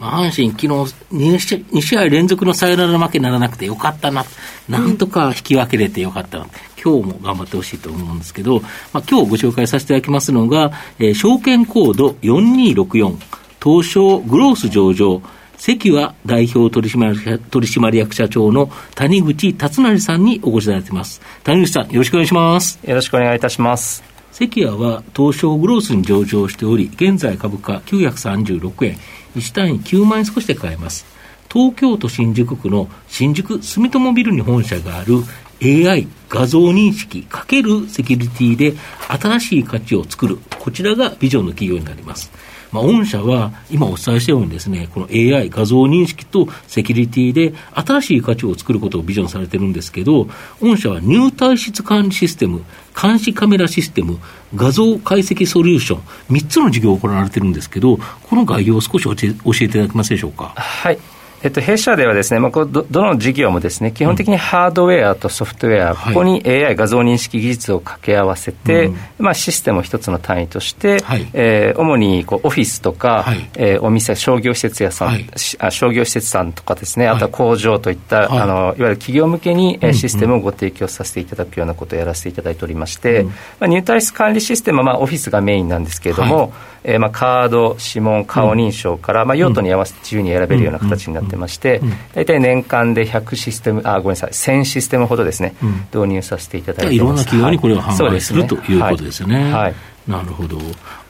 阪神、昨日2試 ,2 試合連続のサヨナラ負けにならなくてよかったな、なんとか引き分けれてよかったな、今日も頑張ってほしいと思うんですけど、まあ今日ご紹介させていただきますのが、えー、証券コード4264、東証グロース上場、関は代表取締取締役社長の谷口達成さんにお越しいただいています。谷口さん、よろしくお願いします。よろしくお願いいたします。関谷は東証グロースに上場しており、現在株価936円、1単位9万円少しで買えます。東京都新宿区の新宿住友ビルに本社がある AI 画像認識×セキュリティで新しい価値を作る、こちらがビジョンの企業になります。まあ、御社は今お伝えしたようにですね、この AI 画像認識とセキュリティで新しい価値を作ることをビジョンされてるんですけど、御社は入退室管理システム、監視カメラシステム、画像解析ソリューション、3つの事業を行われてるんですけど、この概要を少し教えていただけますでしょうか？はい。えっと、弊社ではですね、まあ、こどどの事業もですね、基本的にハードウェアとソフトウェア、うん、ここに AI 画像認識技術を掛け合わせて、まあ、システムを一つの単位として、はい、えー、主にこうオフィスとか、はい、えー、お店、商業施設屋さん、はい、あ商業施設さんとかですね、あとは工場といった、はい、あのいわゆる企業向けに、えシステムをご提供させていただくようなことをやらせていただいておりまして、うん、まあ、入退室管理システムは、まあ、オフィスがメインなんですけれども、えーまあ、カード、指紋、顔認証から、まあ、用途に合わせて自由に選べるような形になってまして、大体年間で100システム、あ、ごめんなさい、1000システムほどですね、導入させていただいていろんな企業にこれを販売する、はい、ということですよね。はいなるほど。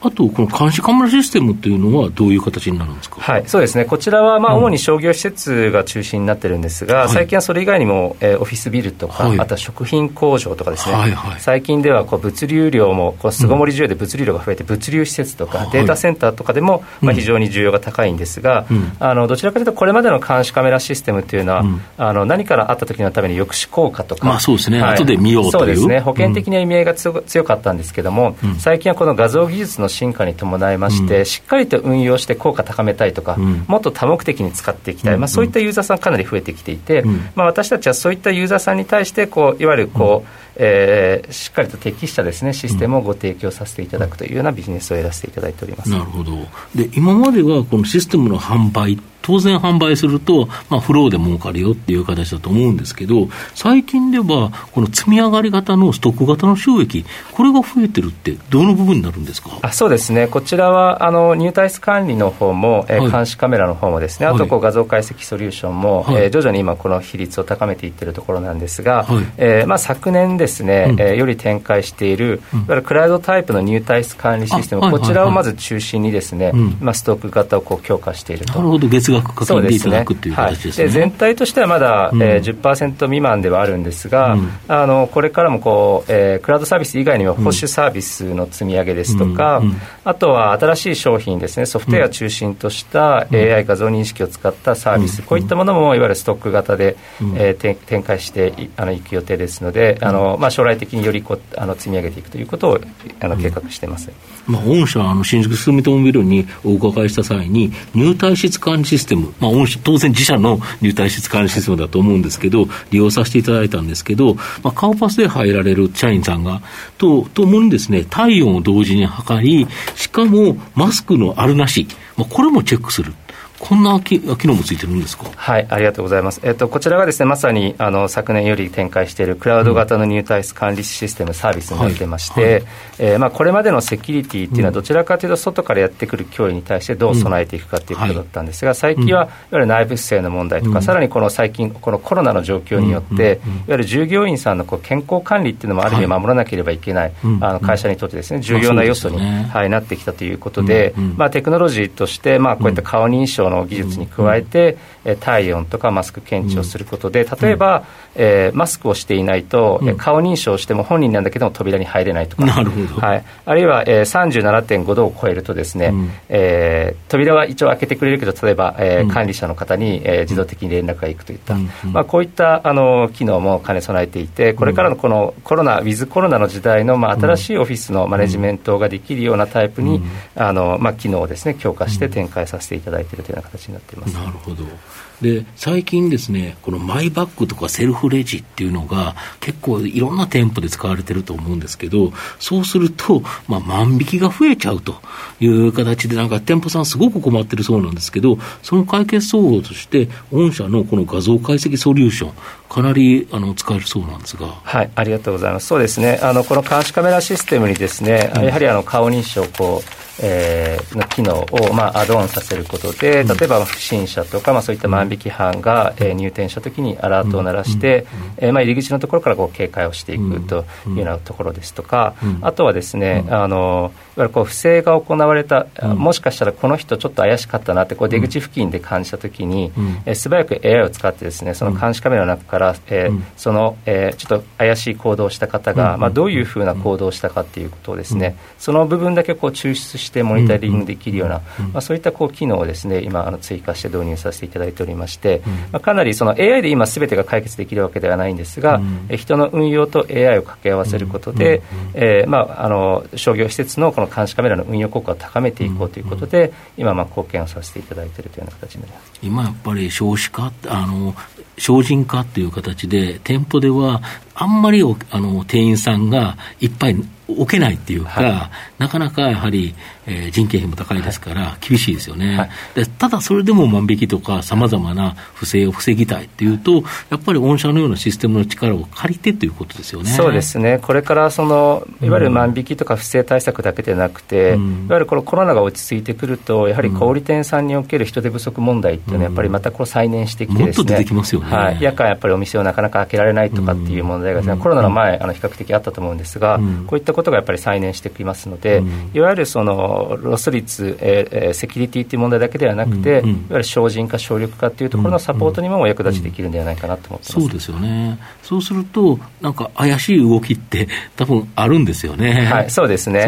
あと、この監視カメラシステムっていうのは、どういう形になるんですか、はい、そうですね、こちらはまあ主に商業施設が中心になってるんですが、うん、最近はそれ以外にも、えー、オフィスビルとか、はい、あとは食品工場とかですね、はいはい、最近ではこう物流量も、こう巣ごもり需要で物流量が増えて、物流施設とか、データセンターとかでも、まあ、非常に需要が高いんですが、うん、あのどちらかというと、これまでの監視カメラシステムというのは、うん、あの何からあった時のために抑止効果とか、まあ、そうですね、はい、後で見ようという。そうですね、保険的な意味合いが強,、強かったんですけども、最近はこの画像技術の進化に伴いまして、うん、しっかりと運用して効果高めたいとか、うん、もっと多目的に使っていきたい、まあ、そういったユーザーさんかなり増えてきていて、まあ、私たちはそういったユーザーさんに対してこういわゆるこう、えー、しっかりと適したですねシステムをご提供させていただくというようなビジネスをやらせていただいております。なるほど。で今まではこのシステムの販売当然販売すると、まあ、フローで儲かるよっていう形だと思うんですけど、最近では、この積み上がり型のストック型の収益、これが増えてるって、どの部分になるんですか？あそうですね、こちらはあの入退室管理の方も、えー、監視カメラの方もですね、あとこう画像解析ソリューションも、はい、えー、徐々に今、この比率を高めていってるところなんですが、はい、えー、まあ、昨年ですね、うん、えー、より展開している、いわゆるクラウドタイプの入退室管理システム、こちらをまず中心にですね、まあ、ストック型をこう強化していると。なるほど。月額課金でいただくという形ですね、はい、で全体としてはまだ、うん。えー、10%未満ではあるんですが、うん、あのこれからもこう、えー、クラウドサービス以外にも保守サービスの積み上げですとか、うん、あとは新しい商品ですね。ソフトウェア中心とした AI 画像認識を使ったサービス、こういったものもいわゆるストック型で、えー、展開していあのいく予定ですので、あのまあ、将来的によりこあの積み上げていくということをあの計画しています。まあ、御社あの新宿住友ビルにお伺いした際に入退室管理システム、まあ、当然自社の入退室管理システムだと思うんですけど利用させていただいたんですけど、まあ、顔パスで入られる社員さんがとともにですね体温を同時に測りしかもマスクのあるなし、まあ、これもチェックする。こんな機能もついてるんですか？はいありがとうございます、えっと、こちらがですねまさにあの昨年より展開しているクラウド型の入退室管理システムサービスになってまして、はい。はい、えー、まあ、これまでのセキュリティっていうのはどちらかというと外からやってくる脅威に対してどう備えていくかということだったんですが、最近はいわゆる内部不正の問題とか、さらにこの最近このコロナの状況によって、いわゆる従業員さんのこう健康管理っていうのもある意味守らなければいけない、あの会社にとってですね重要な要素に、はい、なってきたということで、まあ、テクノロジーとして、まあ、こういった顔認証のの技術に加えて、うん、体温とかマスク検知をすることで、例えば、えー、マスクをしていないと、うん、顔認証しても本人なんだけども扉に入れないとか、なるほど。はい、あるいは、えー、37.5度を超えるとですね、うん、えー、扉は一応開けてくれるけど例えば、えー、管理者の方に、えー、自動的に連絡がいくといった、まあ、こういったあの機能も兼ね備えていてこれからのこのコロナウィズコロナの時代の、まあ、新しいオフィスのマネジメントができるようなタイプに、あのまあ、機能をですね強化して展開させていただいているというような形になっています。なるほどで最近ですね、このマイバッグとかセルフレジっていうのが、結構いろんな店舗で使われてると思うんですけど、そうすると、まあ、万引きが増えちゃうという形で、なんか店舗さん、すごく困ってるそうなんですけど、その解決方法として、御社のこの画像解析ソリューション、かなりあの使えるそうなんですが。はい、ありがとうございます。そうですね、あのこの監視カメラシステムにですね、うん、やはりあの顔認証こうえー、の機能を、まあ、アドオンさせることで、例えば不審者とか、まあ、そういった万引き犯が、えー、入店したときにアラートを鳴らして、えーまあ、入り口のところからこう警戒をしていくというようなところですとか、あとはですね、あのいわゆるこう不正が行われた、もしかしたらこの人、ちょっと怪しかったなって、こう出口付近で感じたときに、えー、素早く AI を使ってですね、その監視カメラの中から、えー、その、えー、ちょっと怪しい行動をした方が、まあ、どういうふうな行動をしたかっていうことをですね、その部分だけこう抽出してモニタリングできるような、まあ、そういったこう機能をですね今あの追加して導入させていただいておりまして、まあ、かなりその AI で今すべてが解決できるわけではないんですが、え人の運用と AI を掛け合わせることで、えーまあ、あの商業施設のこの監視カメラの運用効果を高めていこうということで、今まあ貢献をさせていただいているというような形になります。今やっぱり少子化あの精進化という形で店舗ではあんまりあの店員さんがいっぱい置けないっていうか、はい、なかなかやはり、えー、人件費も高いですから、厳しいですよね、はい、でただそれでも万引きとか、さまざまな不正を防ぎたいっていうと、やっぱり御社のようなシステムの力を借りてということですよね。そうですね、これからそのいわゆる万引きとか不正対策だけでなくて、うん、いわゆるこのコロナが落ち着いてくると、やはり小売店さんにおける人手不足問題っていうのは、やっぱりまたこう再燃してきてですね、もっと出てきますよね、はい、夜間やっぱりお店をなかなか開けられないとかっていう問題が、ね、うん、コロナの前、あの比較的あったと思うんですが、うん、こういったことがやっぱり再燃してきますので、うん、いわゆるそのロス率、えー、セキュリティという問題だけではなくて、いわゆる精進化、省力化というところのサポートにもお役立ちできるんではないかなと思ってます、そうですよね、そうすると、なんか怪しい動きって、多分あるんですよね。はい、そうですね、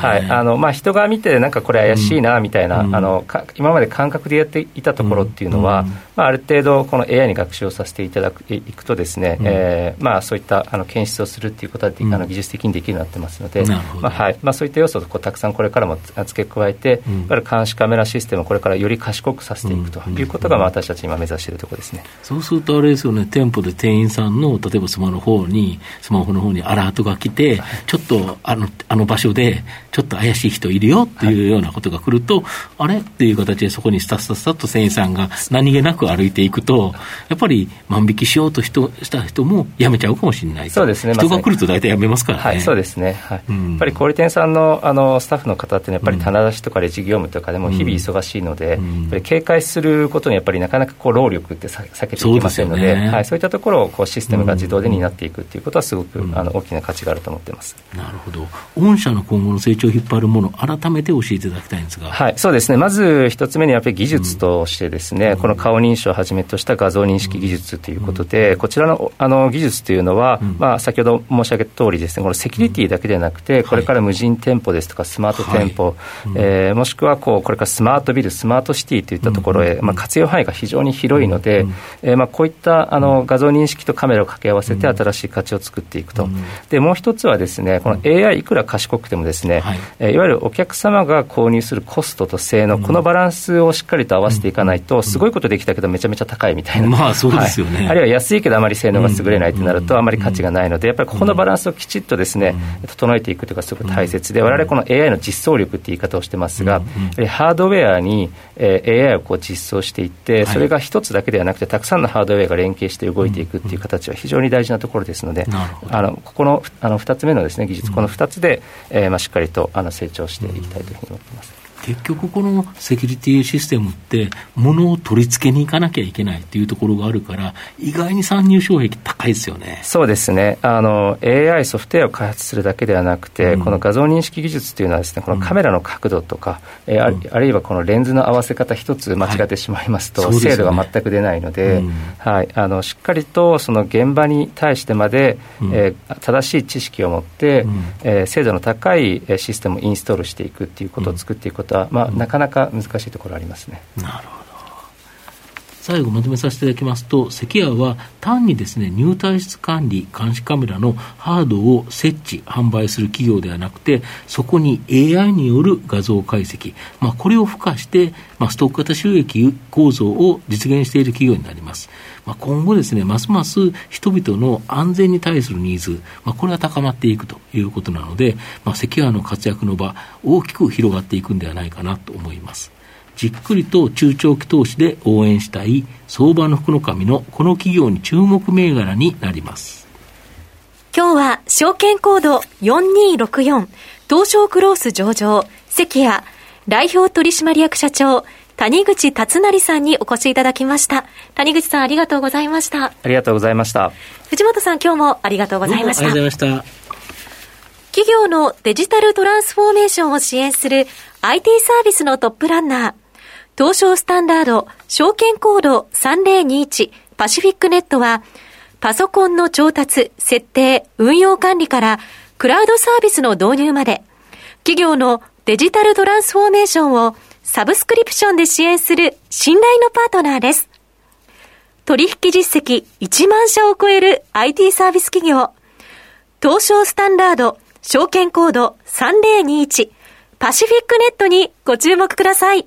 はいあのまあ、人が見て、なんかこれ怪しいなみたいな、あの今まで感覚でやっていたところっていうのは、まあ、ある程度、この AI に学習をさせていただくいくとですね、うん、えー、まあ、そういったあの検出をするっていうことは、うん、あの技術的にできるようになってますので、まあはい。まあ、そういった要素をこうたくさんこれからも付け加えて、うん、監視カメラシステムをこれからより賢くさせていくということが、まあ、私たち今目指しているところですね。そうするとあれですよね、店舗で店員さんの例えばスマホの方に、スマホの方にアラートが来て、はい、ちょっとあのあの場所で、ちょっと怪しい人いるよっていうようなことが来ると、はい、あれっていう形でそこにスタスタスタと店員さんが何気なく歩いていくと、やっぱり万引きしようと人した人もやめちゃうかもしれない。そうですね、人が来ると大体やめますからね。はい、そうですね、はい、うん、やっぱり小売店さんのあのスタッフの方って、やっぱり棚出しとかレジ業務とかでも日々忙しいので、うん、やっぱり警戒することにやっぱりなかなかこう労力って避けていけませんので、そう、ね,、はい、そういったところをこうシステムが自動で担っていくということは、すごく、あの大きな価値があると思ってます。なるほど、御社の今後の成長を引っ張るもの、改めて教えていただきたいんですが、はい、そうですね、まず一つ目にやっぱり技術としてですね、この顔認証をはじめとした画像認識技術ということで、こちらのあの技術というのは、まあ、先ほど申し上げた通りですね、このセキュリティだけでなくて、これから無人店舗ですとか、スマート店舗、えー、もしくはこうこれからスマートビル、スマートシティといったところへ、まあ、活用範囲が非常に広いので、えー、まあこういったあの画像認識とカメラを掛け合わせて、新しい価値を作っていくと、でもう一つはですね、この AI、いくら賢くてもですね、はい。えいわゆるお客様が購入するコストと性能、このバランスをしっかりと合わせていかないと、すごいことできたけど、めちゃめちゃ高いみたいな。まあそうですよね、はい、あるいは安いけどあまり性能が優れないとなると、あまり価値がないので、やっぱりここのバランスをきちっとですね、整えていくというか、すごく大切で、われわれこの AI の実装力っていう言い方をしてますが、ハードウェアに、えー、AI をこう実装していって、それが一つだけではなくて、たくさんのハードウェアが連携して動いていくっていう形は非常に大事なところですので、あのここのあの2つ目のです、ね、技術、この2つで、えーまあ、しっかりとあの成長していきたいというふうに思っています。結局このセキュリティシステムって、物を取り付けに行かなきゃいけないっていうところがあるから、意外に参入障壁高いですよね。そうですね。あの、AI ソフトウェアを開発するだけではなくて、うん、この画像認識技術っていうのはですね、このカメラの角度とか、うん、えー、あるいはこのレンズの合わせ方一つ間違ってしまいますと、はい、精度が全く出ないので、うん、はい、あの、しっかりとその現場に対してまで、うん、えー、正しい知識を持って、うん、えー、精度の高いシステムをインストールしていくっていうことを作っていくことは、まあ、なかなか難しいところありますね。なるほど最後まとめさせていただきますと、関谷は単にですね、入退室管理、監視カメラのハードを設置、販売する企業ではなくて、そこに AI による画像解析、まあ、これを付加して、まあ、ストック型収益構造を実現している企業になります。まあ、今後ですね、ますます人々の安全に対するニーズ、まあ、これは高まっていくということなので、まあ、関谷の活躍の場、大きく広がっていくんではないかなと思います。じっくりと中長期投資で応援したい相場の福の神のこの企業に注目銘柄になります。今日は証券コード4264東証クロース上場関谷代表取締役社長谷口達成さんにお越しいただきました。谷口さんありがとうございました。ありがとうございました。藤本さん今日もありがとうございました。ありがとうございました。企業のデジタルトランスフォーメーションを支援する IT サービスのトップランナー、東証スタンダード、証券コード3021パシフィックネットは、パソコンの調達、設定、運用管理から、クラウドサービスの導入まで、企業のデジタルトランスフォーメーションをサブスクリプションで支援する信頼のパートナーです。取引実績1万社を超える IT サービス企業、東証スタンダード、証券コード3021パシフィックネットにご注目ください。